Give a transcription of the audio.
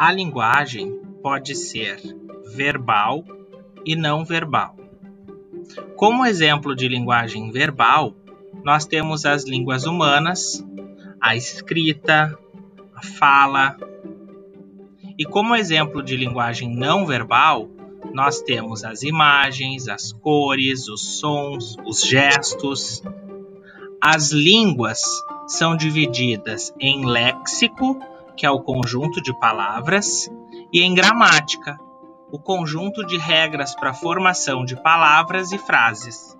A linguagem pode ser verbal e não verbal. Como exemplo de linguagem verbal, nós temos as línguas humanas, a escrita, a fala. E como exemplo de linguagem não verbal, nós temos as imagens, as cores, os sons, os gestos. As línguas são divididas em léxico, que é o conjunto de palavras, e em gramática, o conjunto de regras para a formação de palavras e frases.